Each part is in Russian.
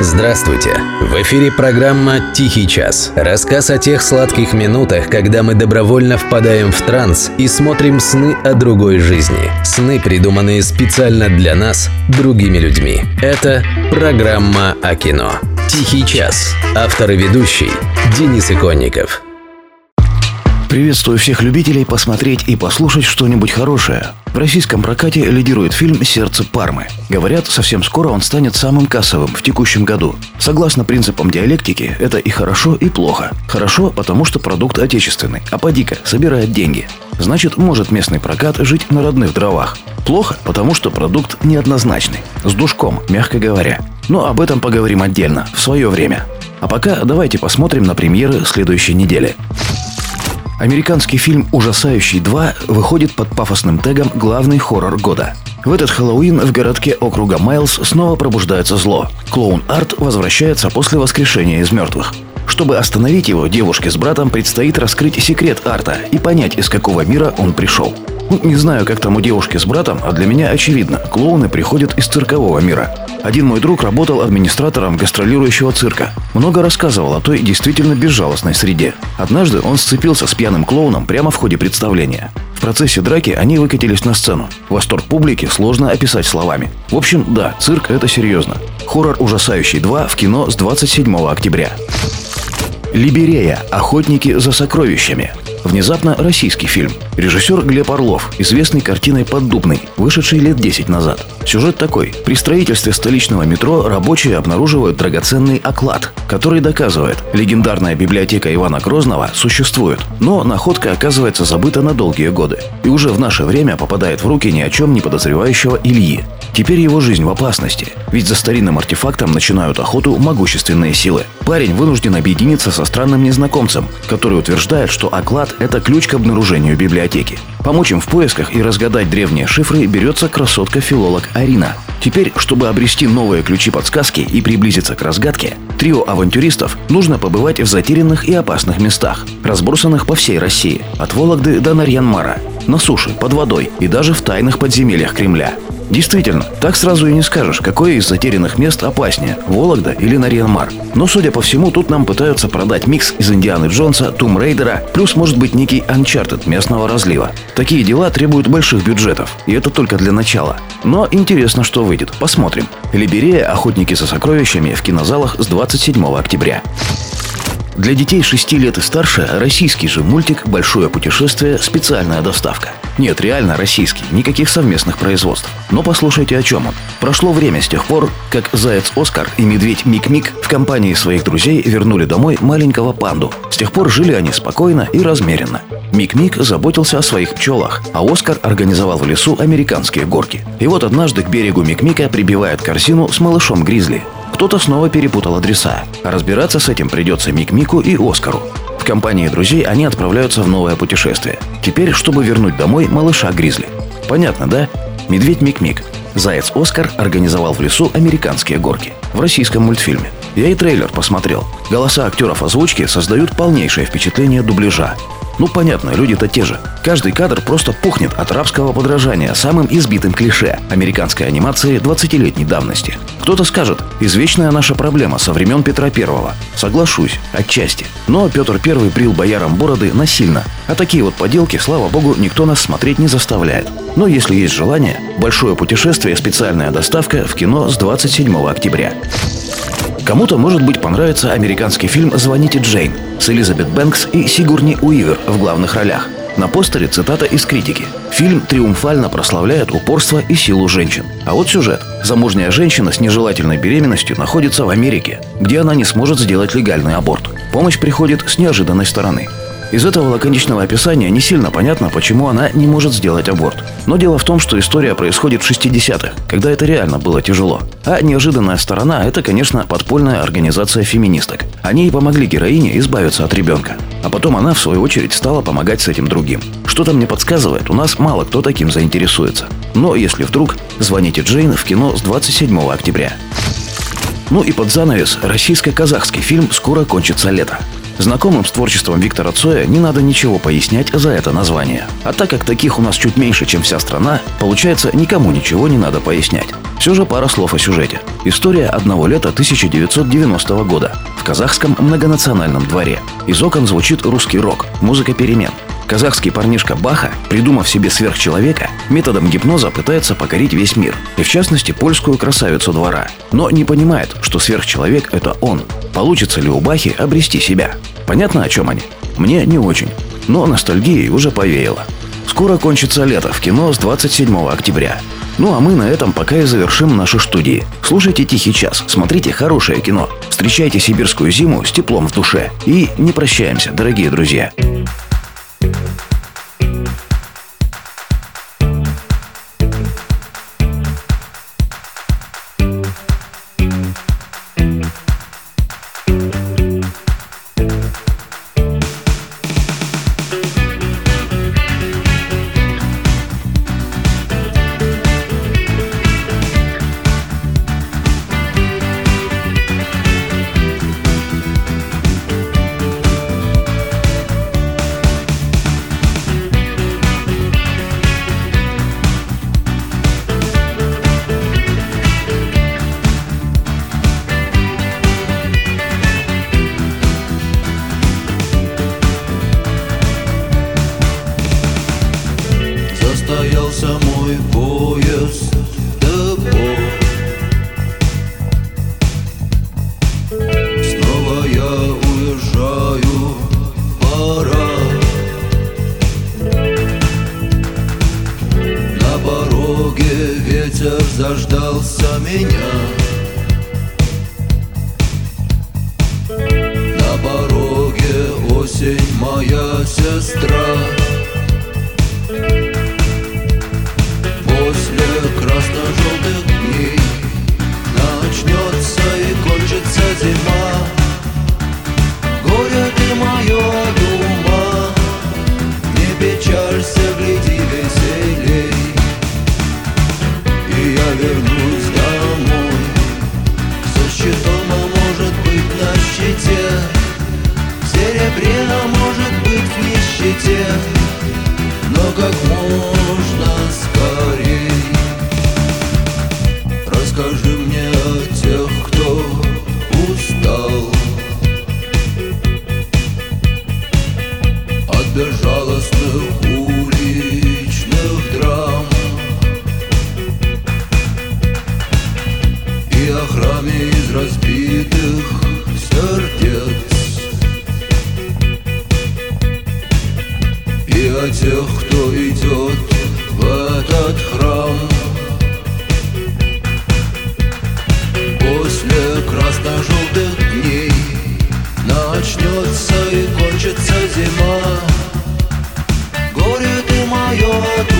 Здравствуйте! В эфире программа «Тихий час». Рассказ о тех сладких минутах, когда мы добровольно впадаем в транс и смотрим сны о другой жизни. Сны, придуманные специально для нас, другими людьми. Это программа о кино. «Тихий час». Автор и ведущий Денис Иконников. Приветствую всех любителей посмотреть и послушать что-нибудь хорошее. В российском прокате лидирует фильм «Сердце Пармы». Говорят, совсем скоро он станет самым кассовым в текущем году. Согласно принципам диалектики, это и хорошо, и плохо. Хорошо, потому что продукт отечественный, а поди-ка, собирает деньги. Значит, может местный прокат жить на родных дровах. Плохо, потому что продукт неоднозначный, с душком, мягко говоря. Но об этом поговорим отдельно, в свое время. А пока давайте посмотрим на премьеры следующей недели. Американский фильм «Ужасающий 2» выходит под пафосным тегом «Главный хоррор года». В этот Хэллоуин в городке округа Майлз снова пробуждается зло. Клоун Арт возвращается после воскрешения из мертвых. Чтобы остановить его, девушке с братом предстоит раскрыть секрет Арта и понять, из какого мира он пришел. Ну, не знаю, как там у девушки с братом, а для меня очевидно, клоуны приходят из циркового мира. Один мой друг работал администратором гастролирующего цирка. Много рассказывал о той действительно безжалостной среде. Однажды он сцепился с пьяным клоуном прямо в ходе представления. В процессе драки они выкатились на сцену. Восторг публики сложно описать словами. В общем, да, цирк – это серьезно. Хоррор «Ужасающий 2» в кино с 27 октября. Либерея. Охотники за сокровищами. Внезапно российский фильм. Режиссер Глеб Орлов, известный картиной «Поддубный», вышедший лет 10 назад. Сюжет такой. При строительстве столичного метро рабочие обнаруживают драгоценный оклад, который доказывает, легендарная библиотека Ивана Грозного существует, но находка оказывается забыта на долгие годы и уже в наше время попадает в руки ни о чем не подозревающего Ильи. Теперь его жизнь в опасности, ведь за старинным артефактом начинают охоту могущественные силы. Парень вынужден объединиться со странным незнакомцем, который утверждает, что оклад – это ключ к обнаружению библиотеки. Помочь им в поисках и разгадать древние шифры берется красотка-филолог Арина. Теперь, чтобы обрести новые ключи-подсказки и приблизиться к разгадке, трио авантюристов нужно побывать в затерянных и опасных местах, разбросанных по всей России, от Вологды до Нарьянмара, на суше, под водой и даже в тайных подземельях Кремля. Действительно, так сразу и не скажешь, какое из затерянных мест опаснее – Вологда или Нарьянмар. Но, судя по всему, тут нам пытаются продать микс из Индианы Джонса, Тум Рейдера, плюс, может быть, некий Uncharted местного разлива. Такие дела требуют больших бюджетов, и это только для начала. Но интересно, что выйдет. Посмотрим. Либерея «Охотники за сокровищами» в кинозалах с 27 октября. Для детей 6 лет и старше российский же мультик «Большое путешествие. Специальная доставка». Нет, реально российский, никаких совместных производств. Но послушайте, о чем он. Прошло время с тех пор, как заяц Оскар и медведь Мик-Мик в компании своих друзей вернули домой маленького панду. С тех пор жили они спокойно и размеренно. Мик-Мик заботился о своих пчелах, а Оскар организовал в лесу американские горки. И вот однажды к берегу Мик-Мика прибивает корзину с малышом Гризли. Кто-то снова перепутал адреса. Разбираться с этим придется Мик-Мику и Оскару. В компании друзей они отправляются в новое путешествие. Теперь, чтобы вернуть домой малыша Гризли. Понятно, да? Медведь Мик-Мик. Заяц Оскар организовал в лесу американские горки. В российском мультфильме. Я и трейлер посмотрел. Голоса актеров озвучки создают полнейшее впечатление дубляжа. Ну понятно, люди-то те же. Каждый кадр просто пухнет от рабского подражания самым избитым клише американской анимации 20-летней давности. Кто-то скажет, извечная наша проблема со времен Петра Первого. Соглашусь, отчасти. Но Петр Первый брил боярам бороды насильно. А такие вот поделки, слава богу, никто нас смотреть не заставляет. Но если есть желание, большое путешествие, специальная доставка в кино с 27 октября. Кому-то, может быть, понравится американский фильм «Звоните Джейн» с Элизабет Бэнкс и Сигурни Уивер в главных ролях. На постере цитата из критики. Фильм триумфально прославляет упорство и силу женщин. А вот сюжет. Замужняя женщина с нежелательной беременностью находится в Америке, где она не сможет сделать легальный аборт. Помощь приходит с неожиданной стороны. Из этого лаконичного описания не сильно понятно, почему она не может сделать аборт. Но дело в том, что история происходит в 60-х, когда это реально было тяжело. А неожиданная сторона – это, конечно, подпольная организация феминисток. Они и помогли героине избавиться от ребенка. А потом она, в свою очередь, стала помогать с этим другим. Что-то мне подсказывает, у нас мало кто таким заинтересуется. Но если вдруг, звоните Джейн в кино с 27 октября. Ну и под занавес российско-казахский фильм «Скоро кончится лето». Знакомым с творчеством Виктора Цоя не надо ничего пояснять за это название. А так как таких у нас чуть меньше, чем вся страна, получается, никому ничего не надо пояснять. Все же пара слов о сюжете. История одного лета 1990 года в казахском многонациональном дворе. Из окон звучит русский рок, музыка перемен. Казахский парнишка Баха, придумав себе сверхчеловека, методом гипноза пытается покорить весь мир, и в частности польскую красавицу двора. Но не понимает, что сверхчеловек – это он. Получится ли у Бахи обрести себя? Понятно, о чем они? Мне не очень, но ностальгией уже повеяло. Скоро кончится лето в кино с 27 октября. Ну а мы на этом пока и завершим наши студии. Слушайте «Тихий час», смотрите хорошее кино, встречайте сибирскую зиму с теплом в душе. И не прощаемся, дорогие друзья. Thank you. Состоялся мой поезд депо Снова я уезжаю, пора. На пороге ветер заждался меня. На пороге осень моя сестра зима, горе ты мое. Для тех, кто идет в этот храм. После красно-желтых дней Начнется и кончится зима. Горе ты мое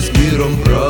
з міром прав.